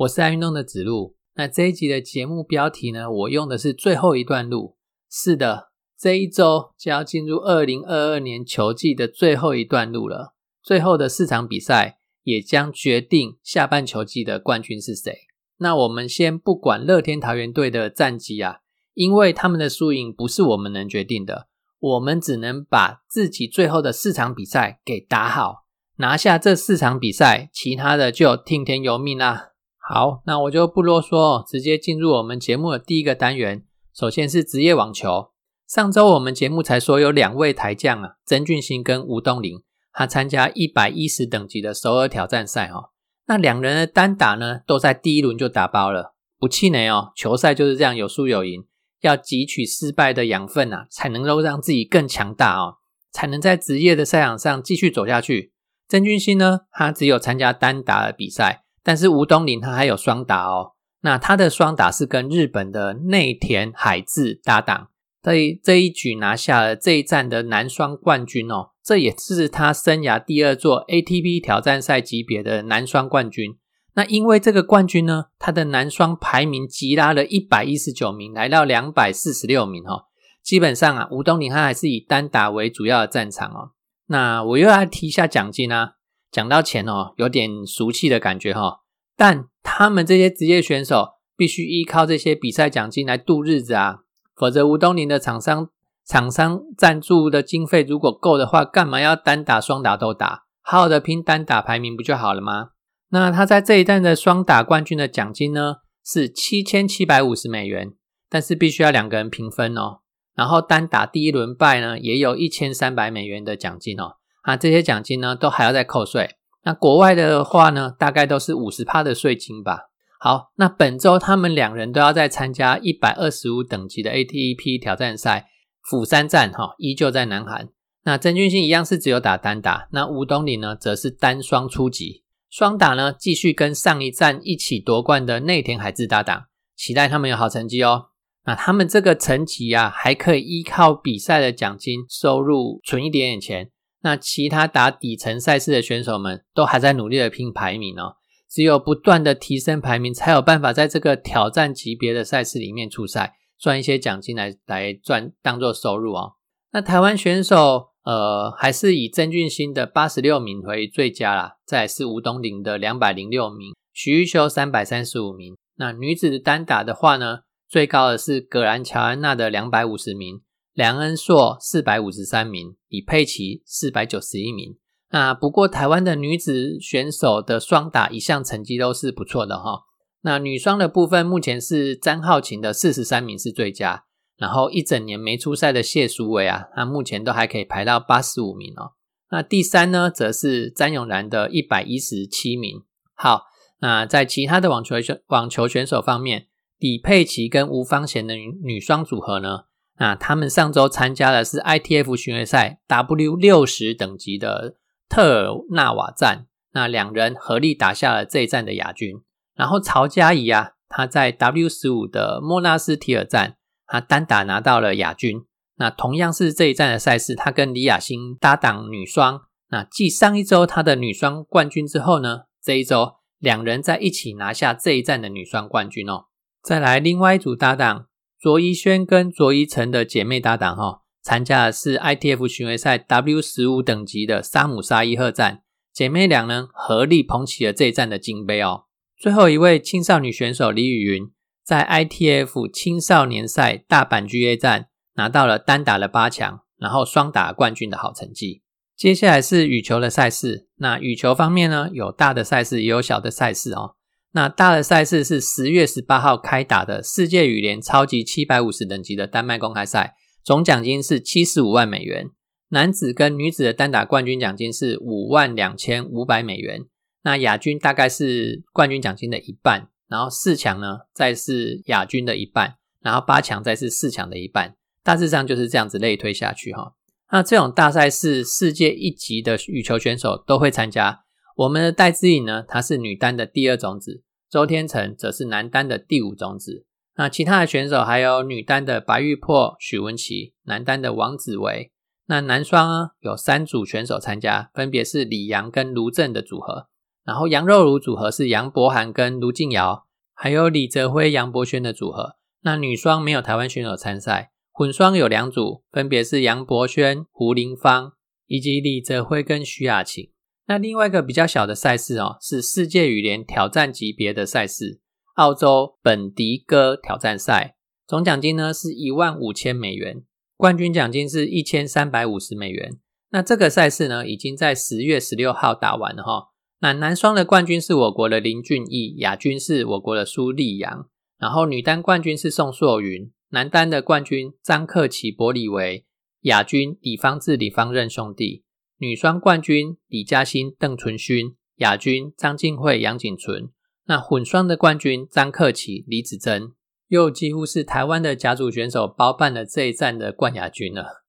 我是爱运动的子路。那这一集的节目标题呢，我用的是最后一段路。是的，这一周就要进入二零二二年球季的最后一段路了。最后的四场比赛也将决定下半球季的冠军是谁。那我们先不管乐天桃园队的战绩啊，因为他们的输赢不是我们能决定的，我们只能把自己最后的四场比赛给打好。拿下这四场比赛，其他的就听天由命啦。好，那我就不啰嗦，直接进入我们节目的第一个单元。首先是职业网球。上周我们节目才说有两位台将啊，曾俊欣跟吴东林，他参加一百一十等级的首尔挑战赛哦。那两人的单打呢，都在第一轮就打包了。不气馁哦，球赛就是这样，有输有赢，要汲取失败的养分啊，才能够让自己更强大哦，才能在职业的赛场上继续走下去。曾俊欣呢，他只有参加单打的比赛，但是吴东林他还有双打哦。那他的双打是跟日本的内田海志搭档，这这一举拿下了这一站的男双冠军哦。这也是他生涯第二座 ATP 挑战赛级别的男双冠军。那因为这个冠军呢，他的男双排名急拉了一百一十九名，来到两百四十六名哦。基本上啊，吴东林他还是以单打为主要的战场哦。那我又要提一下奖金啊，讲到钱哦，有点俗气的感觉哈。但他们这些职业选手必须依靠这些比赛奖金来度日子啊，否则吴东林的厂商厂商赞助的经费如果够的话，干嘛要单打双打都打？好好的拼单打排名不就好了吗？那他在这一站的双打冠军的奖金呢是七千七百五十美元，但是必须要两个人平分哦。然后单打第一轮败呢，也有一千三百美元的奖金哦。啊，这些奖金呢，都还要再扣税。那国外的话呢，大概都是五十趴的税金吧。好，那本周他们两人都要再参加一百二十五等级的 ATP 挑战赛釜山站哈，依旧在南韩。那曾俊欣一样是只有打单打，那吴东林呢，则是单双出击。双打呢，继续跟上一站一起夺冠的内田海志搭档，期待他们有好成绩哦。那他们这个层级啊，还可以依靠比赛的奖金收入存一点点钱。那其他打底层赛事的选手们都还在努力的拼排名哦。只有不断的提升排名，才有办法在这个挑战级别的赛事里面出赛，赚一些奖金来来赚当做收入哦。那台湾选手呃，还是以曾俊欣的八十六名为最佳啦，再是吴东林的两百零六名，许玉修三百三十五名。那女子单打的话呢？最高的是葛兰乔安娜的两百五十名，梁恩硕四百五十三名，李佩琪四百九十一名。那不过台湾的女子选手的双打一项成绩都是不错的哈。那女双的部分目前是詹浩晴的四十三名是最佳，然后一整年没出赛的谢淑薇啊，那目前都还可以排到八十五名哦。那第三呢，则是詹永然的一百一十七名。好，那在其他的网球选网球选手方面。李佩琪跟吴芳贤的女双组合呢？那他们上周参加的是 ITF 巡回赛 W 六十等级的特尔纳瓦站，那两人合力打下了这一站的亚军。然后曹佳怡啊，她在 W 十五的莫纳斯提尔站，她单打拿到了亚军。那同样是这一站的赛事，她跟李雅欣搭档女双，那继上一周她的女双冠军之后呢，这一周两人在一起拿下这一站的女双冠军哦。再来，另外一组搭档卓一轩跟卓一成的姐妹搭档哈，参加的是 ITF 巡回赛 W 十五等级的沙姆沙伊赫站，姐妹两人合力捧起了这一站的金杯哦。最后一位青少年选手李雨云，在 ITF 青少年赛大阪 GA 站拿到了单打的八强，然后双打冠军的好成绩。接下来是羽球的赛事，那羽球方面呢，有大的赛事，也有小的赛事哦。那大的赛事是十月十八号开打的世界羽联超级七百五十等级的丹麦公开赛，总奖金是七十五万美元。男子跟女子的单打冠军奖金是五万两千五百美元。那亚军大概是冠军奖金的一半，然后四强呢再是亚军的一半，然后八强再是四强的一半，大致上就是这样子类推下去哈。那这种大赛事，世界一级的羽球选手都会参加。我们的戴资颖呢，她是女单的第二种子，周天成则是男单的第五种子。那其他的选手还有女单的白玉珀、许文琪，男单的王子维。那男双呢，有三组选手参加，分别是李阳跟卢正的组合。然后杨肉茹组合是杨博涵跟卢静瑶，还有李泽辉、杨博轩的组合。那女双没有台湾选手参赛，混双有两组，分别是杨博轩、胡林芳，以及李泽辉跟徐雅晴。那另外一个比较小的赛事哦，是世界羽联挑战级别的赛事——澳洲本迪哥挑战赛，总奖金呢是一万五千美元，冠军奖金是一千三百五十美元。那这个赛事呢，已经在十月十六号打完了哈。那男双的冠军是我国的林俊逸，亚军是我国的苏丽阳，然后女单冠军是宋硕云，男单的冠军张克奇、伯里维，亚军李方志、李方任兄弟，女双冠军李嘉欣、邓淳勋，亚军张静慧、杨景纯，那混双的冠军张克奇、李子珍，又几乎是台湾的甲组选手包办了这一站的冠亚军了。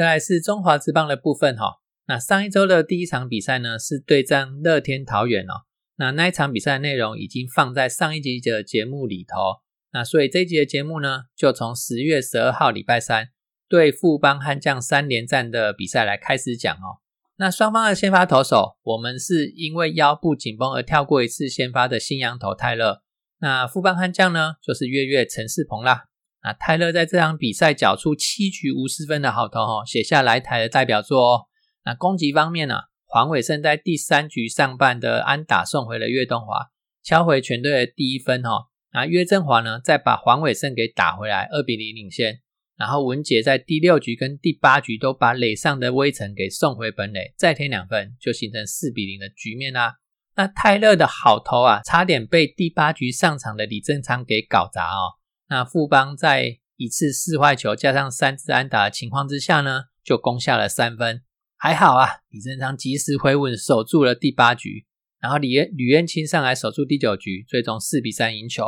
再来是中华职棒的部分哈，那上一周的第一场比赛呢是对战乐天桃园哦，那那一场比赛内容已经放在上一集的节目里头，那所以这一集的节目呢就从十月十二号礼拜三对富邦悍将三连战的比赛来开始讲哦。那双方的先发投手，我们是因为腰部紧绷而跳过一次先发的新羊头泰勒，那富邦悍将呢就是月月陈世鹏啦。那泰勒在这场比赛缴出七局无失分的好投哦，写下来台的代表作哦。那攻击方面呢，黄伟胜在第三局上半的安打送回了岳东华，敲回全队的第一分哦。那岳振华呢，再把黄伟胜给打回来，二比零领先。然后文杰在第六局跟第八局都把垒上的威城给送回本垒，再添两分，就形成四比零的局面啦。那泰勒的好投啊，差点被第八局上场的李正昌给搞砸哦。那富邦在一次四坏球加上三支安打的情况之下呢，就攻下了三分，还好啊，李正昌及时回稳守住了第八局，然后李吕彦青上来守住第九局，最终四比三赢球。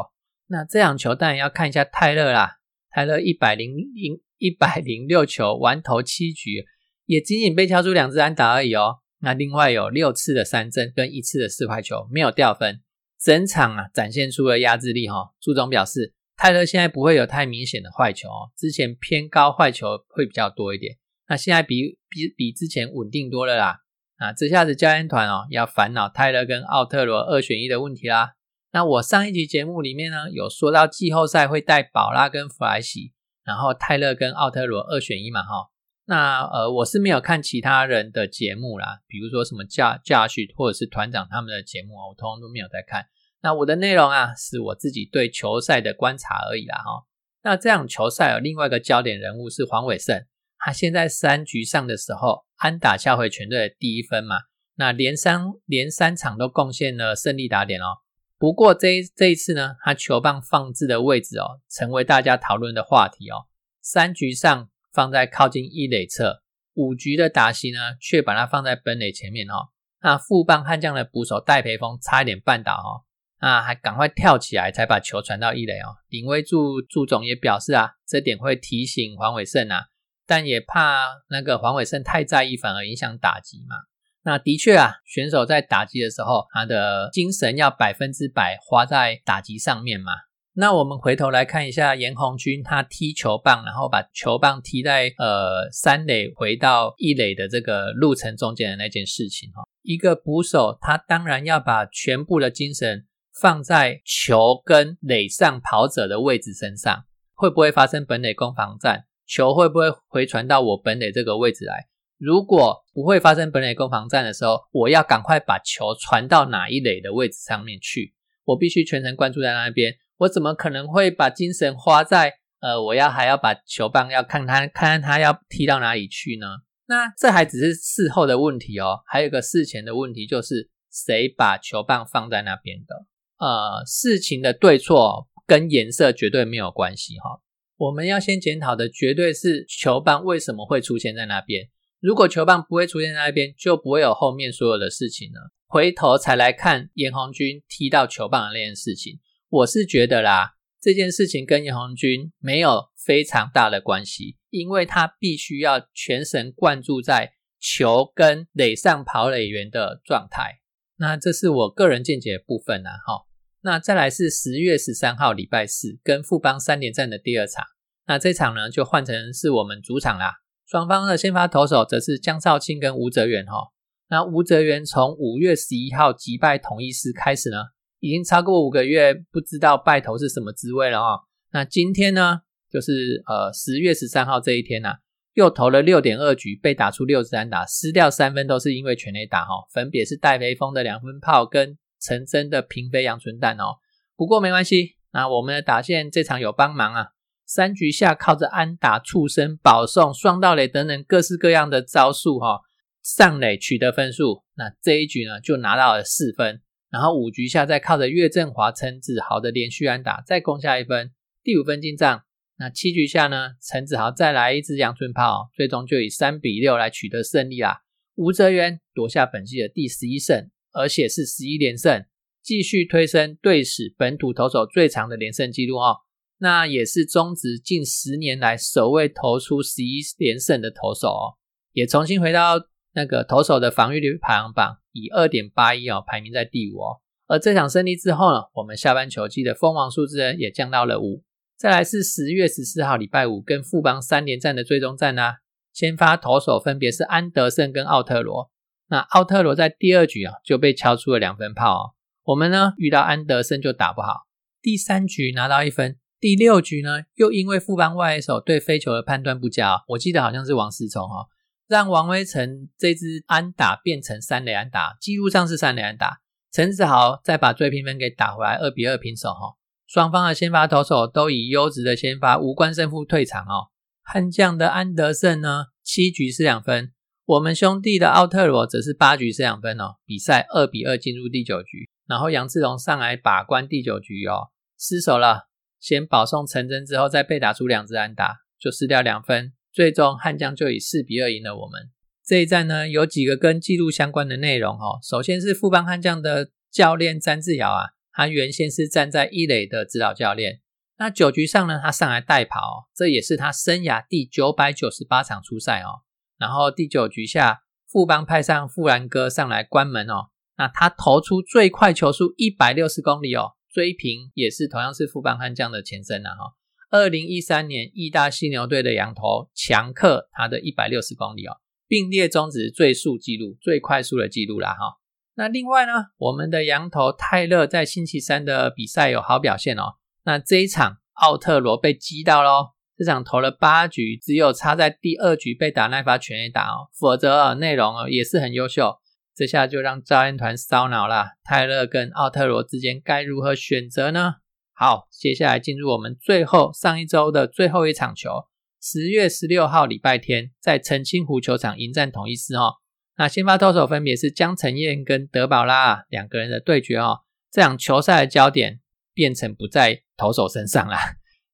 那这场球当然要看一下泰勒啦，泰勒一百零零一百零六球完投七局，也仅仅被敲出两支安打而已哦。那另外有六次的三振跟一次的四坏球没有掉分，整场啊展现出了压制力哈。朱总表示。泰勒现在不会有太明显的坏球哦，之前偏高坏球会比较多一点，那现在比比比之前稳定多了啦。啊，这下子教练团哦要烦恼泰勒跟奥特罗二选一的问题啦。那我上一集节目里面呢有说到季后赛会带宝拉跟弗莱西，然后泰勒跟奥特罗二选一嘛哈。那呃我是没有看其他人的节目啦，比如说什么驾驾训或者是团长他们的节目我通通都没有在看。那我的内容啊，是我自己对球赛的观察而已啦哈。那这样球赛有另外一个焦点人物是黄伟胜，他现在三局上的时候，安打下回全队的第一分嘛。那连三连三场都贡献了胜利打点哦。不过这这一次呢，他球棒放置的位置哦，成为大家讨论的话题哦。三局上放在靠近一垒侧，五局的打席呢，却把它放在本垒前面哦。那副棒悍将的捕手戴培峰差一点绊倒哦。啊，还赶快跳起来才把球传到一垒哦。林威柱祝总也表示啊，这点会提醒黄伟胜啊，但也怕那个黄伟胜太在意，反而影响打击嘛。那的确啊，选手在打击的时候，他的精神要百分之百花在打击上面嘛。那我们回头来看一下严红军他踢球棒，然后把球棒踢在呃三垒回到一垒的这个路程中间的那件事情哈。一个捕手他当然要把全部的精神。放在球跟垒上跑者的位置身上，会不会发生本垒攻防战？球会不会回传到我本垒这个位置来？如果不会发生本垒攻防战的时候，我要赶快把球传到哪一垒的位置上面去？我必须全程关注在那边。我怎么可能会把精神花在呃，我要还要把球棒要看他看看他要踢到哪里去呢？那这还只是事后的问题哦，还有个事前的问题，就是谁把球棒放在那边的？呃，事情的对错跟颜色绝对没有关系哈。我们要先检讨的绝对是球棒为什么会出现在那边。如果球棒不会出现在那边，就不会有后面所有的事情了。回头才来看严红军踢到球棒的那件事情，我是觉得啦，这件事情跟严红军没有非常大的关系，因为他必须要全神贯注在球跟垒上跑垒员的状态。那这是我个人见解的部分啦，哈。那再来是十月十三号礼拜四跟富邦三连战的第二场，那这场呢就换成是我们主场啦。双方的先发投手则是江少庆跟吴泽元哈。那吴泽元从五月十一号击败统一师开始呢，已经超过五个月，不知道败投是什么滋味了啊。那今天呢，就是呃十月十三号这一天呐，又投了六点二局，被打出六十三打，失掉三分，都是因为全垒打哈，分别是戴飞峰的两分炮跟。陈真的平飞阳春蛋哦，不过没关系，那我们的打线这场有帮忙啊。三局下靠着安打、畜生、保送、双盗垒等等各式各样的招数哈，上垒取得分数。那这一局呢就拿到了四分，然后五局下再靠着岳振华、陈子豪的连续安打再攻下一分，第五分进账。那七局下呢，陈子豪再来一支阳春炮，最终就以三比六来取得胜利啦。吴泽源夺下本季的第十一胜。而且是十一连胜，继续推升队史本土投手最长的连胜纪录哦。那也是中职近十年来首位投出十一连胜的投手哦，也重新回到那个投手的防御率排行榜，以二点八一哦排名在第五哦。而这场胜利之后呢，我们下半球季的封王数字呢也降到了五。再来是十月十四号礼拜五跟富邦三连战的最终战呢，先发投手分别是安德森跟奥特罗。那奥特罗在第二局啊就被敲出了两分炮哦。我们呢遇到安德森就打不好，第三局拿到一分，第六局呢又因为副帮外手对飞球的判断不佳，我记得好像是王思聪哈，让王威成这支安打变成三垒安打，记录上是三垒安打。陈子豪再把追平分给打回来，二比二平手哈。双方的先发投手都以优质的先发无关胜负退场哦。悍将的安德森呢七局是两分。我们兄弟的奥特罗则是八局失两分哦，比赛二比二进入第九局，然后杨志龙上来把关第九局哦，失手了，先保送成真之后再被打出两支安打，就失掉两分，最终悍将就以四比二赢了我们。这一战呢有几个跟记录相关的内容哦，首先是富邦悍将的教练詹志尧啊，他原先是站在一垒的指导教练，那九局上呢他上来代跑，这也是他生涯第九百九十八场出赛哦。然后第九局下，富邦派上富兰哥上来关门哦。那他投出最快球速一百六十公里哦，追平也是同样是富邦悍将的前身呐哈。二零一三年义大犀牛队的羊头强克他的一百六十公里哦，并列中职最速纪录、最快速的纪录啦哈。那另外呢，我们的羊头泰勒在星期三的比赛有好表现哦。那这一场奥特罗被击到喽。这场投了八局，只有差在第二局被打那发全垒打哦，否则内容哦也是很优秀。这下就让招安团烧脑了，泰勒跟奥特罗之间该如何选择呢？好，接下来进入我们最后上一周的最后一场球，十月十六号礼拜天在澄清湖球场迎战统一师哦。那先发投手分别是江承彦跟德保拉两个人的对决哦。这场球赛的焦点变成不在投手身上了。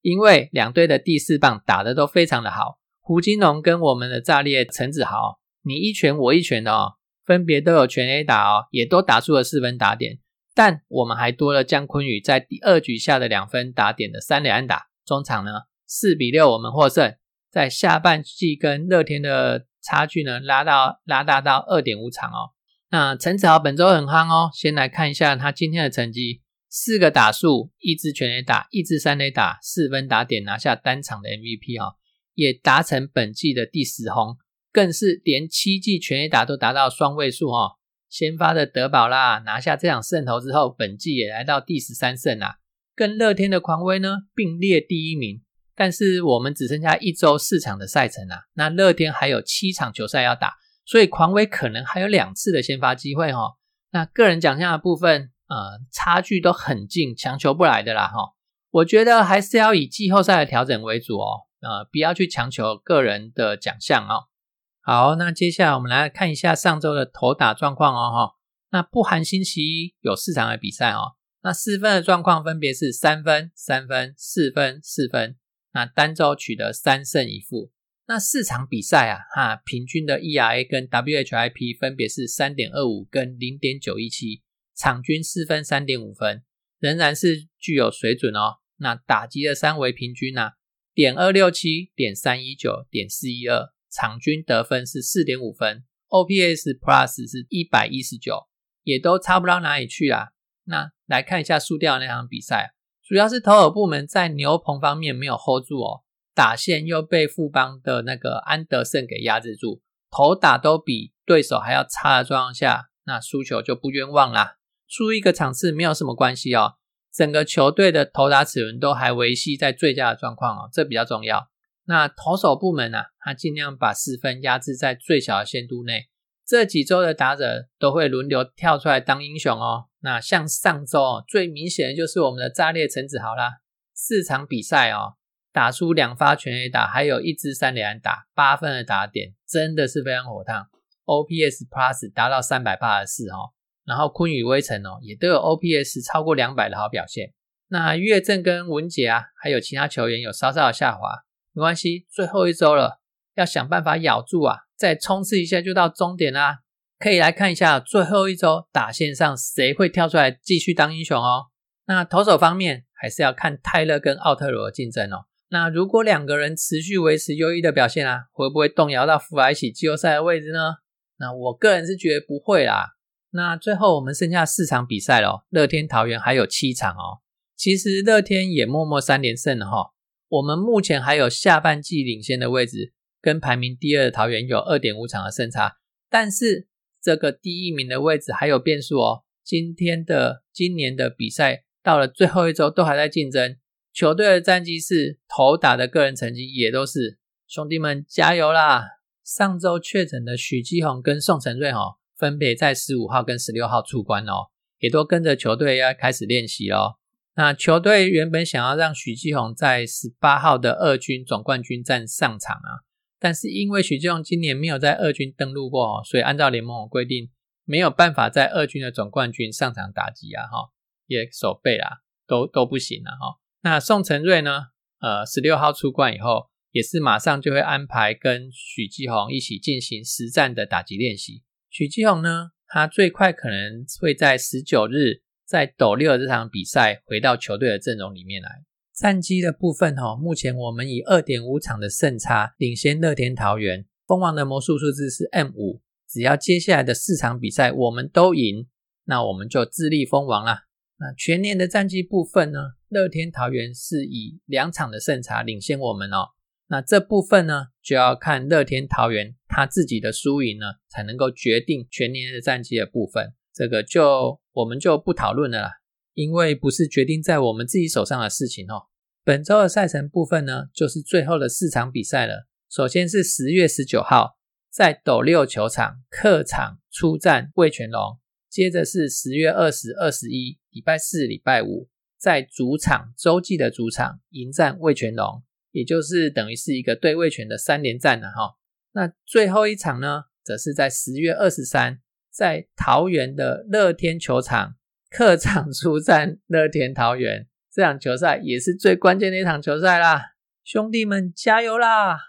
因为两队的第四棒打得都非常的好，胡金龙跟我们的炸裂陈子豪，你一拳我一拳的哦，分别都有全 A 打哦，也都打出了四分打点，但我们还多了姜坤宇在第二局下的两分打点的三连安打，中场呢四比六我们获胜，在下半季跟乐天的差距呢拉到拉大到二点五场哦，那陈子豪本周很夯哦，先来看一下他今天的成绩。四个打数，一支全垒打，一支三垒打，四分打点，拿下单场的 MVP 哈，也达成本季的第十轰，更是连七季全垒打都达到双位数哈。先发的德保拉拿下这场胜投之后，本季也来到第十三胜啊，跟乐天的狂威呢并列第一名。但是我们只剩下一周四场的赛程啊，那乐天还有七场球赛要打，所以狂威可能还有两次的先发机会哈。那个人奖项的部分。呃，差距都很近，强求不来的啦哈。我觉得还是要以季后赛的调整为主哦，呃，不要去强求个人的奖项哦。好，那接下来我们来看一下上周的投打状况哦，哈。那不含星期一有四场的比赛哦。那四分的状况分别是三分、三分、四分、四分。那单周取得三胜一负。那四场比赛啊，哈，平均的 ERA 跟 WHIP 分别是三点二五跟零点九一七，场均四分三点五分，仍然是具有水准哦。那打击的三维平均呢，点二六七、点三一九、点四一二，场均得分是四点五分，OPS Plus 是一百一十九，也都差不到哪里去啊。那来看一下输掉那场比赛，主要是投手部门在牛棚方面没有 hold 住哦。打线又被富邦的那个安德森给压制住，投打都比对手还要差的状况下，那输球就不冤枉啦。输一个场次没有什么关系哦，整个球队的投打齿轮都还维系在最佳的状况哦，这比较重要。那投手部门呢，他尽量把四分压制在最小的限度内。这几周的打者都会轮流跳出来当英雄哦。那像上周最明显的就是我们的炸裂陈子豪啦，四场比赛哦。打出两发全 A 打，还有一支三连打，八分的打点，真的是非常火烫。OPS Plus 达到三百八十四哦，然后昆宇威城哦，也都有 OPS 超过两百的好表现。那岳正跟文杰啊，还有其他球员有稍稍的下滑，没关系，最后一周了，要想办法咬住啊，再冲刺一下就到终点啦。可以来看一下最后一周打线上谁会跳出来继续当英雄哦。那投手方面还是要看泰勒跟奥特罗的竞争哦。那如果两个人持续维持优异的表现啊，会不会动摇到福来起季后赛的位置呢？那我个人是觉得不会啦。那最后我们剩下四场比赛了，乐天桃园还有七场哦。其实乐天也默默三连胜了哈。我们目前还有下半季领先的位置，跟排名第二的桃园有二点五场的胜差。但是这个第一名的位置还有变数哦。今天的今年的比赛到了最后一周都还在竞争。球队的战绩是头打的个人成绩也都是，兄弟们加油啦！上周确诊的许基宏跟宋承瑞哦，分别在十五号跟十六号出关哦，也都跟着球队要开始练习哦。那球队原本想要让许继宏在十八号的二军总冠军战上场啊，但是因为许继宏今年没有在二军登陆过，所以按照联盟规定，没有办法在二军的总冠军上场打击啊，哈，也守备啊，都都不行了哈。那宋承瑞呢？呃，十六号出关以后，也是马上就会安排跟许继宏一起进行实战的打击练习。许继宏呢，他最快可能会在十九日在斗六这场比赛回到球队的阵容里面来。战绩的部分哈，目前我们以二点五场的胜差领先乐天桃园。蜂王的魔术数字是 M 五，只要接下来的四场比赛我们都赢，那我们就自立封王啦。那全年的战绩部分呢？乐天桃园是以两场的胜差领先我们哦。那这部分呢，就要看乐天桃园他自己的输赢呢，才能够决定全年的战绩的部分。这个就我们就不讨论了啦，因为不是决定在我们自己手上的事情哦。本周的赛程部分呢，就是最后的四场比赛了。首先是十月十九号在斗六球场客场出战味全龙。接着是十月二十二十一，礼拜四、礼拜五，在主场洲际的主场迎战味全龙，也就是等于是一个对位权的三连战了哈。那最后一场呢，则是在十月二十三，在桃园的乐天球场客场出战乐天桃园，这场球赛也是最关键的一场球赛啦，兄弟们加油啦！